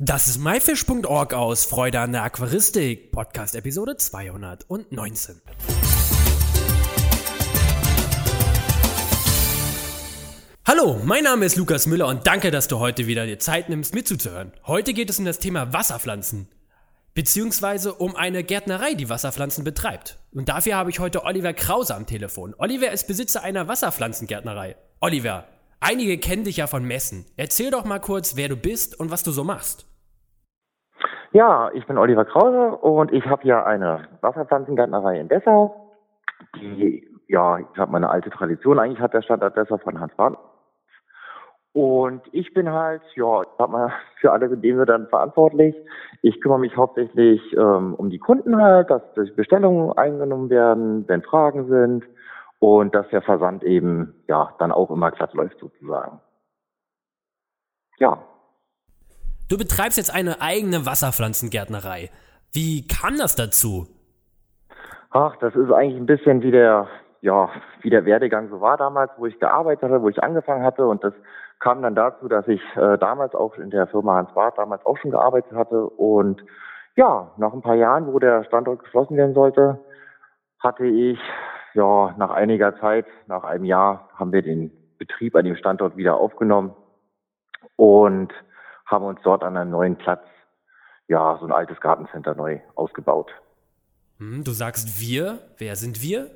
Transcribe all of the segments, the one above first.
Das ist myfish.org aus Freude an der Aquaristik, Podcast Episode 219. Hallo, mein Name ist Lukas Müller und danke, dass du heute wieder dir Zeit nimmst, mir zuzuhören. Heute geht es um das Thema Wasserpflanzen, beziehungsweise um eine Gärtnerei, die Wasserpflanzen betreibt. Und dafür habe ich heute Oliver Krause am Telefon. Oliver ist Besitzer einer Wasserpflanzengärtnerei. Oliver, Einige kennen dich ja von Messen. Erzähl doch mal kurz, wer du bist und was du so machst. Ja, ich bin Oliver Krause und ich habe ja eine Wasserpflanzengärtnerei in Dessau, die, ja, ich habe meine alte Tradition eigentlich hat der Standort Dessau von Hans Bahn. Und ich bin halt, ja, ich sag mal, für alle in dem dann verantwortlich. Ich kümmere mich hauptsächlich ähm, um die Kunden halt, dass die Bestellungen eingenommen werden, wenn Fragen sind und dass der Versand eben ja dann auch immer glatt läuft sozusagen. Ja. Du betreibst jetzt eine eigene Wasserpflanzengärtnerei. Wie kam das dazu? Ach, das ist eigentlich ein bisschen wie der, ja, wie der Werdegang so war damals, wo ich gearbeitet hatte, wo ich angefangen hatte. Und das kam dann dazu, dass ich äh, damals auch in der Firma Hans Barth damals auch schon gearbeitet hatte. Und ja, nach ein paar Jahren, wo der Standort geschlossen werden sollte, hatte ich ja, nach einiger Zeit, nach einem Jahr, haben wir den Betrieb an dem Standort wieder aufgenommen und haben uns dort an einem neuen Platz, ja, so ein altes Gartencenter neu ausgebaut. Hm, du sagst wir. Wer sind wir?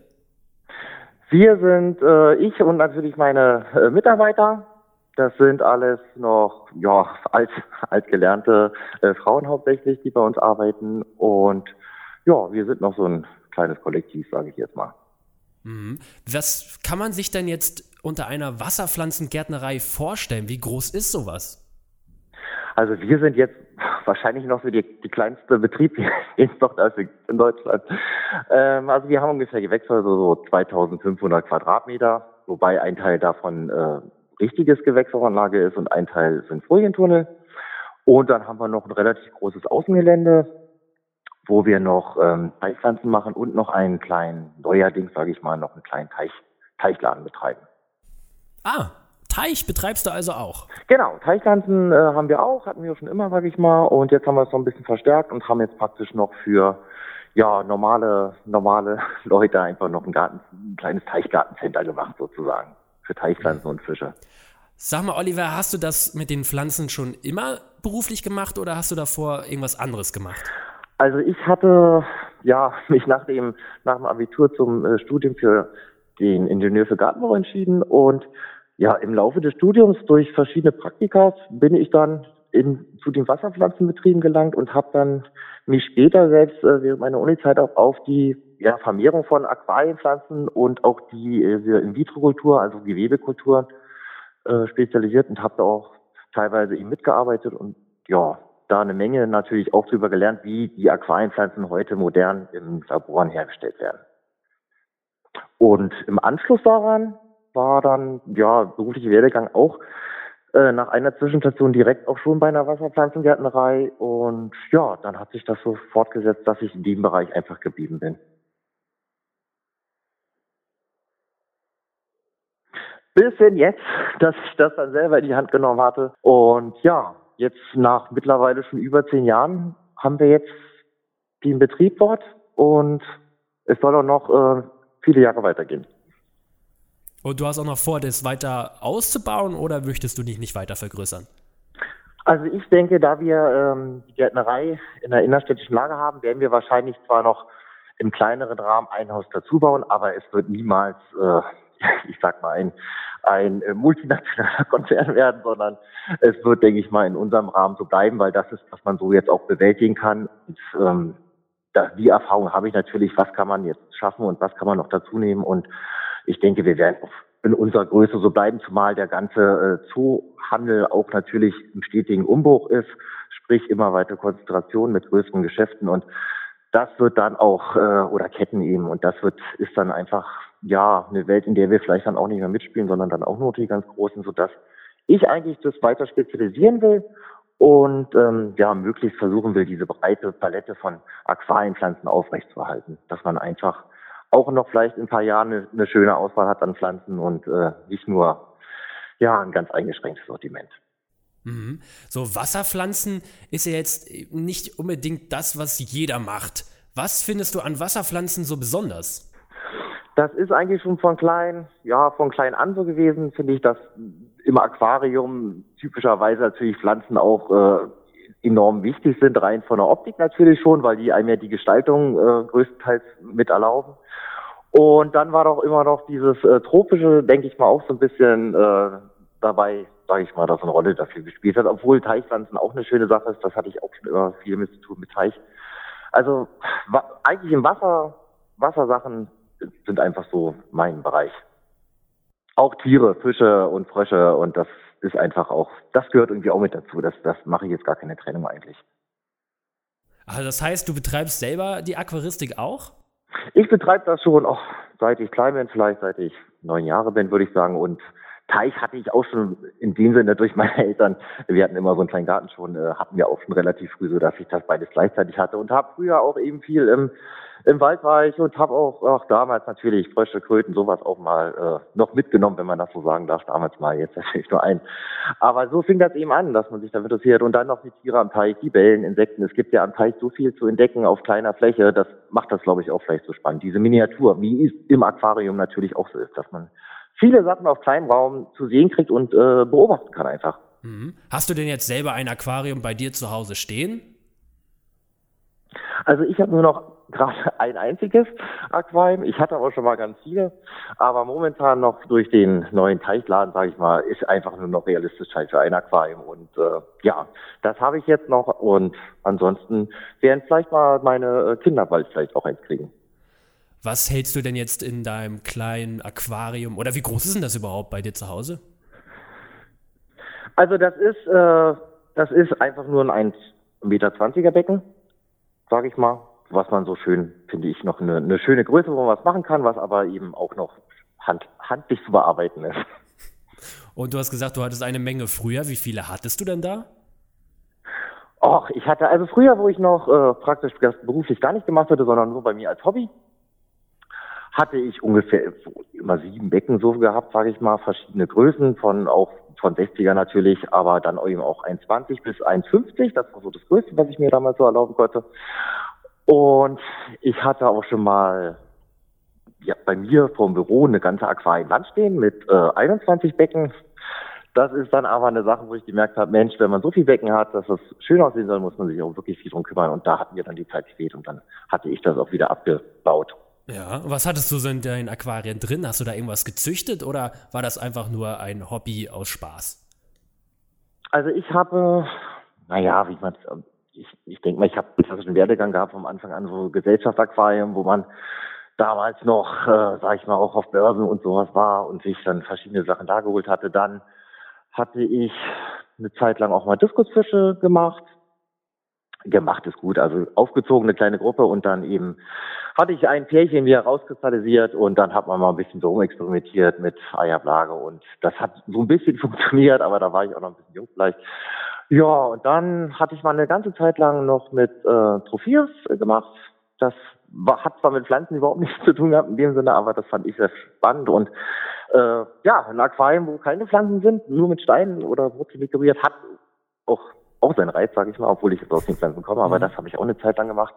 Wir sind äh, ich und natürlich meine äh, Mitarbeiter. Das sind alles noch ja alt, altgelernte äh, Frauen hauptsächlich, die bei uns arbeiten. Und ja, wir sind noch so ein kleines Kollektiv, sage ich jetzt mal. Mhm. Was kann man sich denn jetzt unter einer Wasserpflanzengärtnerei vorstellen? Wie groß ist sowas? Also wir sind jetzt wahrscheinlich noch so die, die kleinste Betrieb, da in Deutschland. Ähm, also wir haben ungefähr Gewächshäuser so 2500 Quadratmeter, wobei ein Teil davon äh, richtiges Gewächshausanlage ist und ein Teil sind Folientunnel. Und dann haben wir noch ein relativ großes Außengelände, wo wir noch ähm, Teichpflanzen machen und noch einen kleinen, neuerdings sage ich mal, noch einen kleinen Teich, Teichladen betreiben. Ah, Teich betreibst du also auch? Genau, Teichpflanzen äh, haben wir auch, hatten wir schon immer, sage ich mal, und jetzt haben wir es noch ein bisschen verstärkt und haben jetzt praktisch noch für ja normale normale Leute einfach noch ein, Garten, ein kleines Teichgartencenter gemacht sozusagen für Teichpflanzen und Fische. Sag mal, Oliver, hast du das mit den Pflanzen schon immer beruflich gemacht oder hast du davor irgendwas anderes gemacht? Also ich hatte ja mich nach dem nach dem Abitur zum äh, Studium für den Ingenieur für Gartenbau entschieden und ja im Laufe des Studiums durch verschiedene Praktika bin ich dann in, zu den Wasserpflanzenbetrieben gelangt und habe dann mich später selbst äh, während meiner Unizeit auch auf die ja, Vermehrung von Aquarienpflanzen und auch die äh, In-vitro-Kultur, also Gewebekultur äh, spezialisiert und habe da auch teilweise eben mitgearbeitet und ja, da eine Menge natürlich auch darüber gelernt, wie die Aquarienpflanzen heute modern im Laboren hergestellt werden. Und im Anschluss daran war dann, ja, berufliche Werdegang auch äh, nach einer Zwischenstation direkt auch schon bei einer Wasserpflanzengärtnerei. Und ja, dann hat sich das so fortgesetzt, dass ich in dem Bereich einfach geblieben bin. Bis hin jetzt, dass ich das dann selber in die Hand genommen hatte. Und ja, jetzt nach mittlerweile schon über zehn Jahren haben wir jetzt den Betrieb dort und es soll auch noch äh, viele Jahre weitergehen. Und du hast auch noch vor, das weiter auszubauen oder möchtest du dich nicht weiter vergrößern? Also ich denke, da wir ähm, die Gärtnerei in der innerstädtischen Lage haben, werden wir wahrscheinlich zwar noch im kleineren Rahmen ein Haus dazu bauen, aber es wird niemals, äh, ich sag mal, ein ein äh, multinationaler Konzern werden, sondern es wird, denke ich mal, in unserem Rahmen so bleiben, weil das ist, was man so jetzt auch bewältigen kann. Und, ähm, die Erfahrung habe ich natürlich, was kann man jetzt schaffen und was kann man noch dazu nehmen. Und ich denke, wir werden in unserer Größe so bleiben, zumal der ganze äh, Zoohandel auch natürlich im stetigen Umbruch ist, sprich immer weiter Konzentration mit größeren Geschäften und das wird dann auch äh, oder Ketten eben und das wird ist dann einfach ja, eine Welt, in der wir vielleicht dann auch nicht mehr mitspielen, sondern dann auch nur die ganz Großen, sodass ich eigentlich das weiter spezialisieren will und ähm, ja, möglichst versuchen will, diese breite Palette von Aquarienpflanzen aufrechtzuerhalten, dass man einfach auch noch vielleicht in ein paar Jahren eine, eine schöne Auswahl hat an Pflanzen und äh, nicht nur ja ein ganz eingeschränktes Sortiment. Mhm. So Wasserpflanzen ist ja jetzt nicht unbedingt das, was jeder macht. Was findest du an Wasserpflanzen so besonders? Das ist eigentlich schon von klein, ja, von klein an so gewesen, finde ich, dass im Aquarium typischerweise natürlich Pflanzen auch äh, enorm wichtig sind, rein von der Optik natürlich schon, weil die einem ja die Gestaltung äh, größtenteils mit erlauben. Und dann war doch immer noch dieses äh, tropische, denke ich mal, auch so ein bisschen äh, dabei, sage ich mal, dass eine Rolle dafür gespielt hat, obwohl Teichpflanzen auch eine schöne Sache ist. Das hatte ich auch schon immer viel mit zu tun mit Teich. Also eigentlich im Wasser, Wassersachen sind einfach so mein Bereich. Auch Tiere, Fische und Frösche und das ist einfach auch, das gehört irgendwie auch mit dazu. Das, das mache ich jetzt gar keine Trennung eigentlich. Also das heißt, du betreibst selber die Aquaristik auch? Ich betreibe das schon, auch seit ich klein bin, vielleicht seit ich neun Jahre bin, würde ich sagen. Und Teich hatte ich auch schon in dem Sinne durch meine Eltern. Wir hatten immer so einen kleinen Garten schon, äh, hatten wir auch schon relativ früh, so dass ich das beides gleichzeitig hatte und habe früher auch eben viel im im Wald war ich und habe auch, auch damals natürlich Frösche, Kröten, sowas auch mal äh, noch mitgenommen, wenn man das so sagen darf, damals mal, jetzt natürlich nur ein. Aber so fing das eben an, dass man sich damit interessiert und dann noch die Tiere am Teich, die Bellen, Insekten. Es gibt ja am Teich so viel zu entdecken auf kleiner Fläche, das macht das, glaube ich, auch vielleicht so spannend. Diese Miniatur, wie es im Aquarium natürlich auch so ist, dass man viele Sachen auf kleinem Raum zu sehen kriegt und äh, beobachten kann einfach. Mhm. Hast du denn jetzt selber ein Aquarium bei dir zu Hause stehen? Also ich habe nur noch gerade ein einziges Aquarium. Ich hatte aber schon mal ganz viele. Aber momentan noch durch den neuen Teichladen, sage ich mal, ist einfach nur noch realistisch Zeit für ein Aquarium. Und äh, ja, das habe ich jetzt noch. Und ansonsten werden vielleicht mal meine äh, Kinder bald vielleicht auch eins kriegen. Was hältst du denn jetzt in deinem kleinen Aquarium? Oder wie groß ist denn das überhaupt bei dir zu Hause? Also das ist, äh, das ist einfach nur ein 1,20 Meter Becken, sage ich mal was man so schön, finde ich, noch eine, eine schöne Größe, wo man was machen kann, was aber eben auch noch hand, handlich zu bearbeiten ist. Und du hast gesagt, du hattest eine Menge früher. Wie viele hattest du denn da? Och, ich hatte also früher, wo ich noch äh, praktisch das beruflich gar nicht gemacht hatte, sondern nur bei mir als Hobby, hatte ich ungefähr immer sieben Becken so gehabt, sage ich mal, verschiedene Größen von auch von 60er natürlich, aber dann eben auch 1,20 bis 1,50. Das war so das Größte, was ich mir damals so erlauben konnte. Und ich hatte auch schon mal ja, bei mir vor dem Büro eine ganze Aquarienwand stehen mit äh, 21 Becken. Das ist dann aber eine Sache, wo ich gemerkt habe, Mensch, wenn man so viele Becken hat, dass das schön aussehen soll, muss man sich auch wirklich viel drum kümmern. Und da hat mir dann die Zeit gefehlt und dann hatte ich das auch wieder abgebaut. Ja, was hattest du so in deinen Aquarien drin? Hast du da irgendwas gezüchtet oder war das einfach nur ein Hobby aus Spaß? Also ich habe, naja, wie man es ich, ich denke mal, ich habe einen klassischen Werdegang gehabt vom Anfang an, so Gesellschaftsaquarium, wo man damals noch, äh, sag ich mal, auch auf Börsen und sowas war und sich dann verschiedene Sachen da geholt hatte. Dann hatte ich eine Zeit lang auch mal Diskusfische gemacht. Gemacht ist gut, also aufgezogene kleine Gruppe und dann eben hatte ich ein Pärchen wieder rauskristallisiert und dann hat man mal ein bisschen so experimentiert mit Eiablage und das hat so ein bisschen funktioniert, aber da war ich auch noch ein bisschen jung vielleicht. Ja, und dann hatte ich mal eine ganze Zeit lang noch mit äh, Trophius gemacht. Das war, hat zwar mit Pflanzen überhaupt nichts zu tun gehabt in dem Sinne, aber das fand ich sehr spannend. Und äh, ja, ein Aquarium, wo keine Pflanzen sind, nur mit Steinen oder Wurzeln dekoriert, hat auch, auch seinen Reiz, sage ich mal, obwohl ich jetzt aus den Pflanzen komme, aber mhm. das habe ich auch eine Zeit lang gemacht.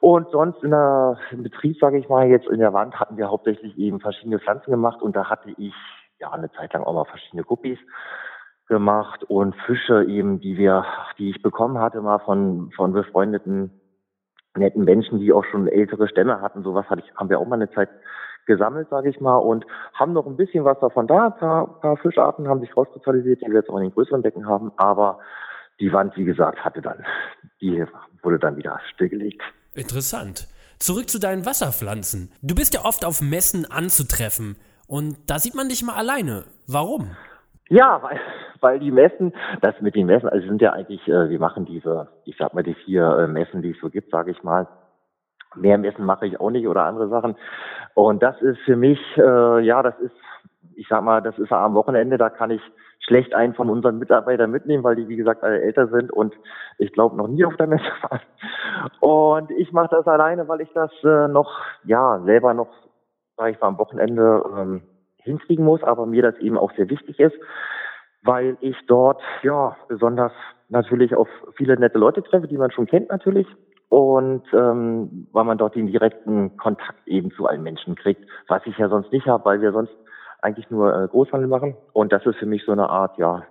Und sonst in der, im Betrieb, sage ich mal, jetzt in der Wand hatten wir hauptsächlich eben verschiedene Pflanzen gemacht und da hatte ich ja eine Zeit lang auch mal verschiedene Guppies gemacht und Fische eben, die wir, die ich bekommen hatte, mal von, von befreundeten netten Menschen, die auch schon ältere Stämme hatten. Sowas hatte ich, haben wir auch mal eine Zeit gesammelt, sage ich mal, und haben noch ein bisschen was davon da. Ein paar, paar Fischarten haben sich rauskristallisiert, die wir jetzt auch in den größeren Becken haben, aber die Wand, wie gesagt, hatte dann, die wurde dann wieder stillgelegt. Interessant. Zurück zu deinen Wasserpflanzen. Du bist ja oft auf Messen anzutreffen und da sieht man dich mal alleine. Warum? Ja, weil, weil die Messen, das mit den Messen, also sind ja eigentlich, äh, wir machen diese, ich sag mal, die vier äh, Messen, die es so gibt, sage ich mal. Mehr Messen mache ich auch nicht oder andere Sachen. Und das ist für mich, äh, ja, das ist, ich sag mal, das ist am Wochenende, da kann ich schlecht einen von unseren Mitarbeitern mitnehmen, weil die, wie gesagt, alle älter sind und ich glaube noch nie auf der Messe waren. Und ich mache das alleine, weil ich das äh, noch, ja, selber noch, sage ich mal, am Wochenende ähm, hinkriegen muss, aber mir das eben auch sehr wichtig ist. Weil ich dort ja besonders natürlich auf viele nette Leute treffe, die man schon kennt natürlich. Und ähm, weil man dort den direkten Kontakt eben zu allen Menschen kriegt, was ich ja sonst nicht habe, weil wir sonst eigentlich nur äh, Großhandel machen. Und das ist für mich so eine Art, ja,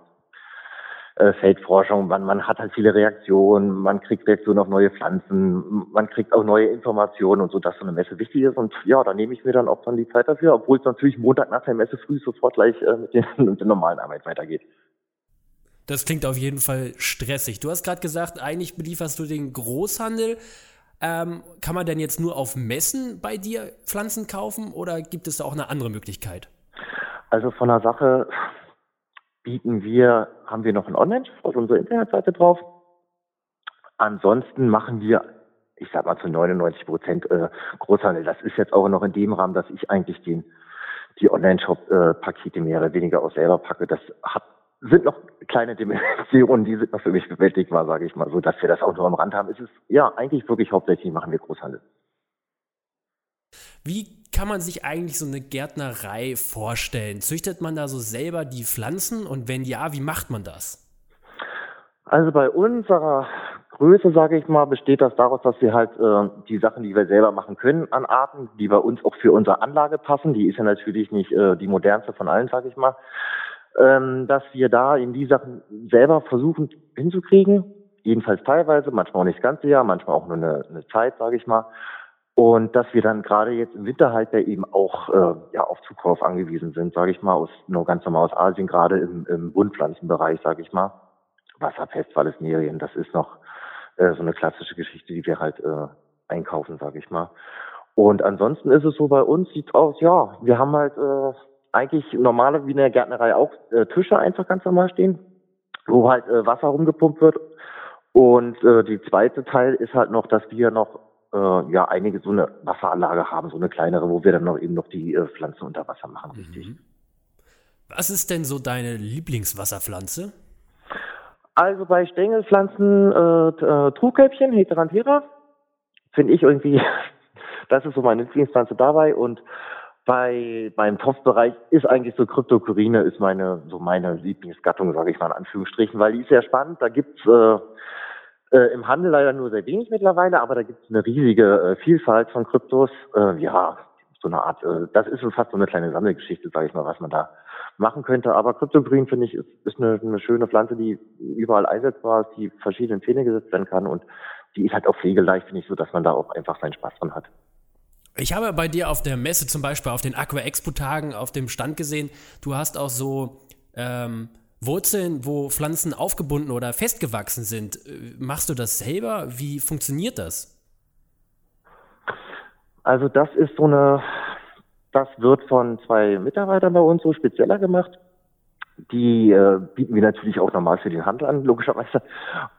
äh, Feldforschung. Man, man hat halt viele Reaktionen, man kriegt Reaktionen auf neue Pflanzen, man kriegt auch neue Informationen und so, dass so eine Messe wichtig ist. Und ja, da nehme ich mir dann auch dann die Zeit dafür, obwohl es natürlich Montag nach der Messe früh sofort gleich äh, mit, den, mit der normalen Arbeit weitergeht. Das klingt auf jeden Fall stressig. Du hast gerade gesagt, eigentlich belieferst du den Großhandel. Ähm, kann man denn jetzt nur auf Messen bei dir Pflanzen kaufen oder gibt es da auch eine andere Möglichkeit? Also von der Sache bieten wir, haben wir noch einen Online-Shop auf unserer Internetseite drauf. Ansonsten machen wir, ich sag mal zu 99 Prozent äh, Großhandel. Das ist jetzt auch noch in dem Rahmen, dass ich eigentlich den, die Online-Shop-Pakete äh, mehr oder weniger auch selber packe. Das hat, sind noch kleine Dimensionen, die sind noch für mich bewältigbar, sage ich mal, so dass wir das auch nur am Rand haben. Es ist ja eigentlich wirklich hauptsächlich machen wir Großhandel. Wie kann man sich eigentlich so eine Gärtnerei vorstellen? Züchtet man da so selber die Pflanzen und wenn ja, wie macht man das? Also bei unserer Größe, sage ich mal, besteht das daraus, dass wir halt äh, die Sachen, die wir selber machen können an Arten, die bei uns auch für unsere Anlage passen, die ist ja natürlich nicht äh, die modernste von allen, sage ich mal, ähm, dass wir da in die Sachen selber versuchen hinzukriegen, jedenfalls teilweise, manchmal auch nicht das ganze Jahr, manchmal auch nur eine, eine Zeit, sage ich mal. Und dass wir dann gerade jetzt im Winter halt eben auch äh, ja, auf Zukauf angewiesen sind, sage ich mal, aus nur ganz normal aus Asien, gerade im, im Buntpflanzenbereich, sage ich mal. Wasserpest, Valesnerien, das ist noch äh, so eine klassische Geschichte, die wir halt äh, einkaufen, sage ich mal. Und ansonsten ist es so bei uns, sieht aus, ja, wir haben halt äh, eigentlich normale, wie in der Gärtnerei auch, äh, Tische einfach ganz normal stehen, wo halt äh, Wasser rumgepumpt wird. Und äh, die zweite Teil ist halt noch, dass wir noch äh, ja einige so eine Wasseranlage haben, so eine kleinere, wo wir dann noch eben noch die äh, Pflanzen unter Wasser machen, richtig. Mhm. Was ist denn so deine Lieblingswasserpflanze? Also bei Stängelpflanzen äh, äh, Trugkäppchen, Heteranthera, finde ich irgendwie, das ist so meine Lieblingspflanze dabei und bei beim Topfbereich ist eigentlich so Kryptokurine ist meine so meine Lieblingsgattung, sage ich mal in Anführungsstrichen, weil die ist sehr spannend. Da gibt's äh, äh, Im Handel leider nur sehr wenig mittlerweile, aber da gibt es eine riesige äh, Vielfalt von Kryptos. Äh, ja, so eine Art, äh, das ist schon fast so eine kleine Sammelgeschichte, sage ich mal, was man da machen könnte. Aber Kryptogrün, finde ich, ist, ist eine, eine schöne Pflanze, die überall einsetzbar ist, die verschiedenen Zähne gesetzt werden kann und die ist halt auch pflegeleicht, finde ich, so dass man da auch einfach seinen Spaß dran hat. Ich habe bei dir auf der Messe zum Beispiel auf den Aqua Expo Tagen auf dem Stand gesehen, du hast auch so ähm, Wurzeln, wo Pflanzen aufgebunden oder festgewachsen sind. Äh, machst du das selber? Wie funktioniert das? Also das ist so eine, das wird von zwei Mitarbeitern bei uns so spezieller gemacht. Die äh, bieten wir natürlich auch normal für den Handel an, logischerweise.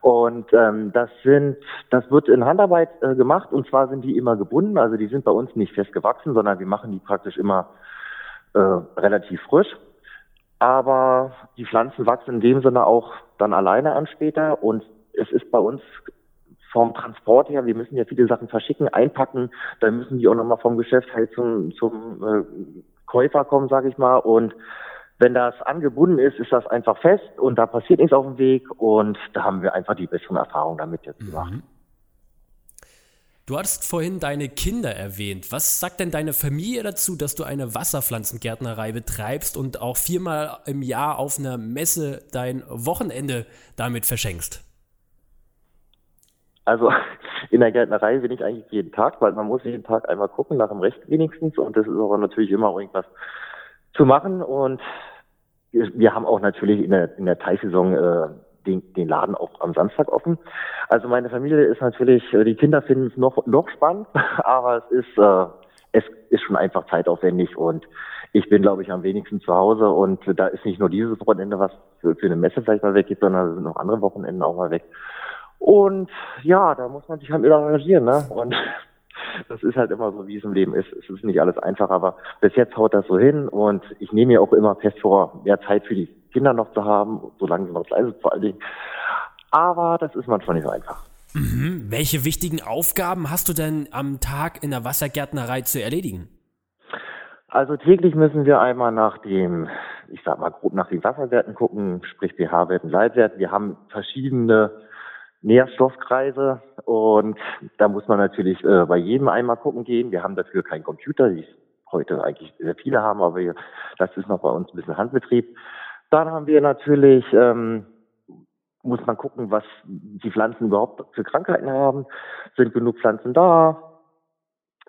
Und ähm, das sind, das wird in Handarbeit äh, gemacht und zwar sind die immer gebunden, also die sind bei uns nicht festgewachsen, sondern wir machen die praktisch immer äh, relativ frisch. Aber die Pflanzen wachsen in dem Sinne auch dann alleine an später und es ist bei uns vom Transport her, wir müssen ja viele Sachen verschicken, einpacken, dann müssen die auch nochmal vom Geschäft halt zum, zum äh, Käufer kommen, sage ich mal. Und wenn das angebunden ist, ist das einfach fest und da passiert nichts auf dem Weg und da haben wir einfach die besseren Erfahrungen damit jetzt gemacht. Mhm. Du hattest vorhin deine Kinder erwähnt. Was sagt denn deine Familie dazu, dass du eine Wasserpflanzengärtnerei betreibst und auch viermal im Jahr auf einer Messe dein Wochenende damit verschenkst? Also in der Gärtnerei bin ich eigentlich jeden Tag, weil man muss jeden Tag einmal gucken, nach dem Recht wenigstens. Und das ist aber natürlich immer irgendwas zu machen. Und wir haben auch natürlich in der, in der Teilsaison äh, den, den Laden auch am Samstag offen. Also meine Familie ist natürlich, äh, die Kinder finden es noch, noch spannend, aber es ist, äh, es ist schon einfach zeitaufwendig und ich bin, glaube ich, am wenigsten zu Hause und da ist nicht nur dieses Wochenende, was für, für eine Messe vielleicht mal weggeht, sondern sind noch andere Wochenenden auch mal weg. Und ja, da muss man sich halt wieder engagieren, ne? Und das ist halt immer so, wie es im Leben ist. Es ist nicht alles einfach, aber bis jetzt haut das so hin und ich nehme mir auch immer fest vor, mehr Zeit für die Kinder noch zu haben, solange sie noch klein sind vor allen Dingen. Aber das ist manchmal nicht so einfach. Mhm. Welche wichtigen Aufgaben hast du denn am Tag in der Wassergärtnerei zu erledigen? Also täglich müssen wir einmal nach dem ich sag mal, grob nach den Wasserwerten gucken, sprich pH-Werten, Leitwerten. Wir haben verschiedene Nährstoffkreise und da muss man natürlich äh, bei jedem einmal gucken gehen. Wir haben dafür keinen Computer, die heute eigentlich sehr viele haben, aber das ist noch bei uns ein bisschen Handbetrieb. Dann haben wir natürlich, ähm, muss man gucken, was die Pflanzen überhaupt für Krankheiten haben. Sind genug Pflanzen da?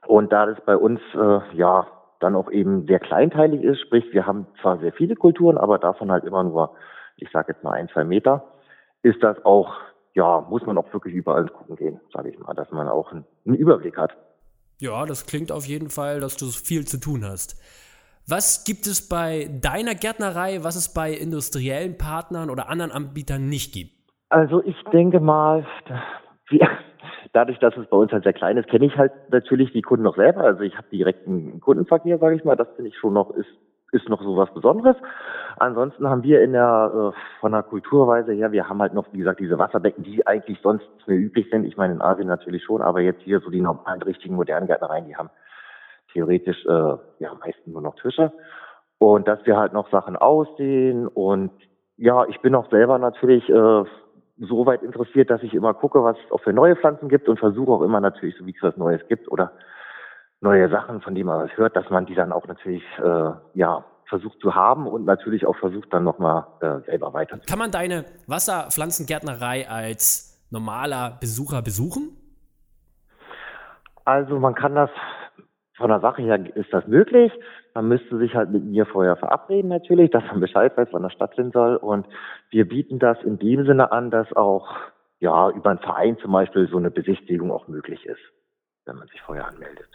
Und da das bei uns äh, ja dann auch eben sehr kleinteilig ist, sprich wir haben zwar sehr viele Kulturen, aber davon halt immer nur, ich sage jetzt mal ein, zwei Meter, ist das auch, ja, muss man auch wirklich überall gucken gehen, sage ich mal, dass man auch einen, einen Überblick hat. Ja, das klingt auf jeden Fall, dass du viel zu tun hast. Was gibt es bei deiner Gärtnerei, was es bei industriellen Partnern oder anderen Anbietern nicht gibt? Also ich denke mal, wir, dadurch, dass es bei uns halt sehr klein ist, kenne ich halt natürlich die Kunden noch selber. Also ich habe direkten Kundenverkehr, sage ich mal. Das finde ich schon noch ist ist noch so was Besonderes. Ansonsten haben wir in der äh, von der Kulturweise her, wir haben halt noch, wie gesagt, diese Wasserbecken, die eigentlich sonst nicht mehr üblich sind. Ich meine in Asien natürlich schon, aber jetzt hier so die normalen, richtigen modernen Gärtnereien, die haben theoretisch äh, ja meistens nur noch Tische. Und dass wir halt noch Sachen aussehen und ja, ich bin auch selber natürlich äh, so weit interessiert, dass ich immer gucke, was es auch für neue Pflanzen gibt und versuche auch immer natürlich, so wie es was Neues gibt oder neue Sachen, von denen man was hört, dass man die dann auch natürlich äh, ja versucht zu haben und natürlich auch versucht dann nochmal äh, selber weiter. Kann man deine Wasserpflanzengärtnerei als normaler Besucher besuchen? Also man kann das von der Sache her ist das möglich. Man müsste sich halt mit mir vorher verabreden natürlich, dass man Bescheid weiß, wann das stattfinden soll. Und wir bieten das in dem Sinne an, dass auch ja über einen Verein zum Beispiel so eine Besichtigung auch möglich ist, wenn man sich vorher anmeldet.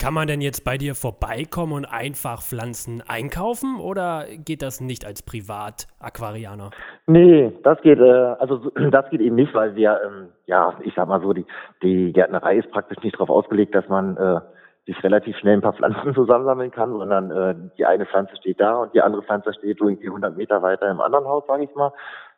Kann man denn jetzt bei dir vorbeikommen und einfach Pflanzen einkaufen oder geht das nicht als Privat-Aquarianer? Nee, das geht, äh, also das geht eben nicht, weil wir, ähm, ja, ich sag mal so, die, die Gärtnerei ist praktisch nicht darauf ausgelegt, dass man äh, sich relativ schnell ein paar Pflanzen zusammensammeln kann, sondern äh, die eine Pflanze steht da und die andere Pflanze steht irgendwie 100 Meter weiter im anderen Haus, sage ich mal,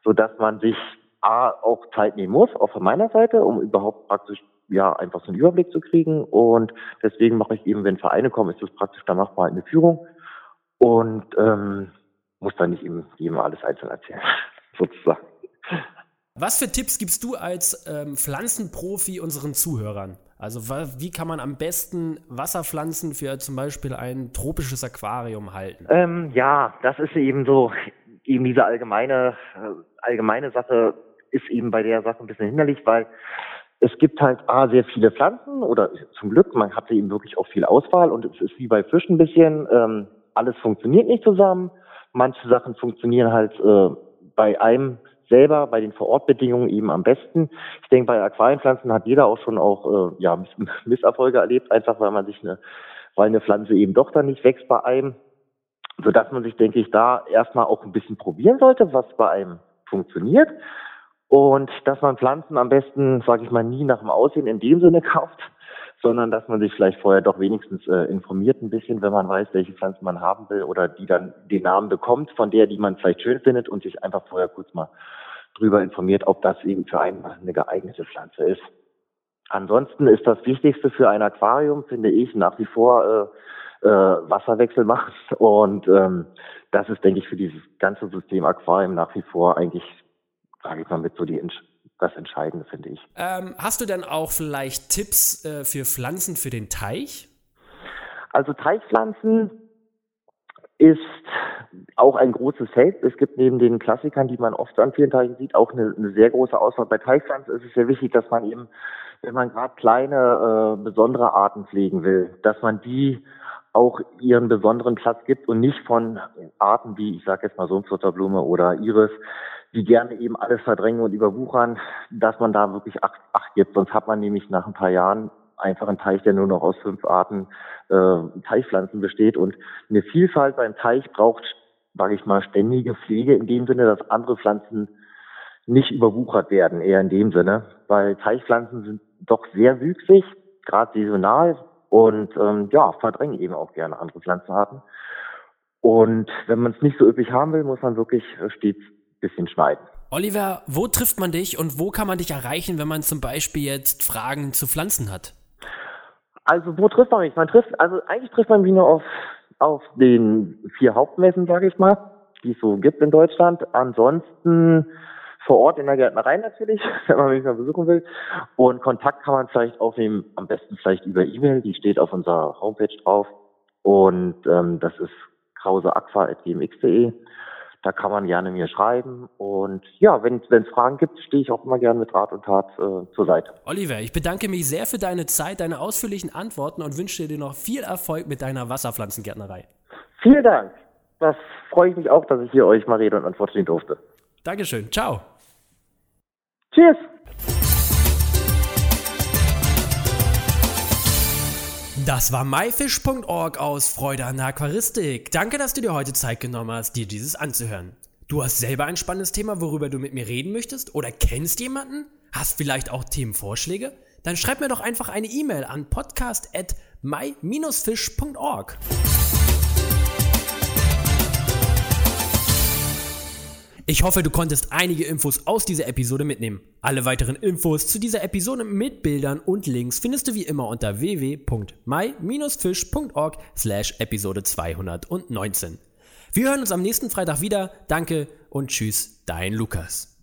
so dass man sich A, auch Zeit nehmen muss, auch von meiner Seite, um überhaupt praktisch ja einfach so einen Überblick zu kriegen und deswegen mache ich eben, wenn Vereine kommen, ist das praktisch dann machbar eine Führung und ähm, muss dann nicht eben jedem alles einzeln erzählen, sozusagen. Was für Tipps gibst du als ähm, Pflanzenprofi unseren Zuhörern? Also wie kann man am besten Wasserpflanzen für zum Beispiel ein tropisches Aquarium halten? Ähm, ja, das ist eben so, eben diese allgemeine, äh, allgemeine Sache ist eben bei der Sache ein bisschen hinderlich, weil es gibt halt A, sehr viele Pflanzen oder zum Glück, man hat eben wirklich auch viel Auswahl und es ist wie bei Fischen ein bisschen, ähm, alles funktioniert nicht zusammen. Manche Sachen funktionieren halt äh, bei einem selber bei den Vorortbedingungen eben am besten. Ich denke, bei Aquarienpflanzen hat jeder auch schon auch äh, ja, Misserfolge erlebt, einfach weil man sich eine, weil eine Pflanze eben doch dann nicht wächst bei einem, sodass man sich, denke ich, da erstmal auch ein bisschen probieren sollte, was bei einem funktioniert. Und dass man Pflanzen am besten, sage ich mal, nie nach dem Aussehen in dem Sinne kauft, sondern dass man sich vielleicht vorher doch wenigstens äh, informiert ein bisschen, wenn man weiß, welche Pflanzen man haben will oder die dann den Namen bekommt von der, die man vielleicht schön findet und sich einfach vorher kurz mal drüber informiert, ob das eben für einen eine geeignete Pflanze ist. Ansonsten ist das Wichtigste für ein Aquarium, finde ich, nach wie vor äh, äh, Wasserwechsel machen. Und ähm, das ist, denke ich, für dieses ganze System Aquarium nach wie vor eigentlich, sage ich mal, mit so die das Entscheidende, finde ich. Ähm, hast du denn auch vielleicht Tipps äh, für Pflanzen für den Teich? Also Teichpflanzen ist auch ein großes Feld. Es gibt neben den Klassikern, die man oft an vielen Teichen sieht, auch eine, eine sehr große Auswahl. Bei Teichpflanzen ist es sehr wichtig, dass man eben, wenn man gerade kleine, äh, besondere Arten pflegen will, dass man die auch ihren besonderen Platz gibt und nicht von Arten wie, ich sage jetzt mal Sumpflotterblume oder Iris, die gerne eben alles verdrängen und überwuchern, dass man da wirklich Acht, Acht gibt. Sonst hat man nämlich nach ein paar Jahren einfach einen Teich, der nur noch aus fünf Arten äh, Teichpflanzen besteht. Und eine Vielfalt beim Teich braucht, sage ich mal, ständige Pflege in dem Sinne, dass andere Pflanzen nicht überwuchert werden, eher in dem Sinne, weil Teichpflanzen sind doch sehr wüchsig, gerade saisonal und ähm, ja, verdrängen eben auch gerne andere Pflanzenarten. Und wenn man es nicht so üppig haben will, muss man wirklich stets bisschen schneiden. Oliver, wo trifft man dich und wo kann man dich erreichen, wenn man zum Beispiel jetzt Fragen zu Pflanzen hat? Also wo trifft man mich? Man trifft, also eigentlich trifft man mich nur auf auf den vier Hauptmessen, sage ich mal, die es so gibt in Deutschland. Ansonsten vor Ort in der Gärtnerei natürlich, wenn man mich mal besuchen will. Und Kontakt kann man vielleicht aufnehmen, am besten vielleicht über E-Mail, die steht auf unserer Homepage drauf. Und ähm, das ist krauseaqua.gmx.de. Da kann man gerne mir schreiben. Und ja, wenn es Fragen gibt, stehe ich auch immer gerne mit Rat und Tat äh, zur Seite. Oliver, ich bedanke mich sehr für deine Zeit, deine ausführlichen Antworten und wünsche dir noch viel Erfolg mit deiner Wasserpflanzengärtnerei. Vielen Dank. Das freue ich mich auch, dass ich hier euch mal Rede und Antwort stehen durfte. Dankeschön. Ciao. Cheers. Das war myfish.org aus Freude an der Aquaristik. Danke, dass du dir heute Zeit genommen hast, dir dieses anzuhören. Du hast selber ein spannendes Thema, worüber du mit mir reden möchtest? Oder kennst jemanden? Hast vielleicht auch Themenvorschläge? Dann schreib mir doch einfach eine E-Mail an podcast at my-fish.org. Ich hoffe, du konntest einige Infos aus dieser Episode mitnehmen. Alle weiteren Infos zu dieser Episode mit Bildern und Links findest du wie immer unter www.my-fish.org slash Episode 219. Wir hören uns am nächsten Freitag wieder. Danke und tschüss, dein Lukas.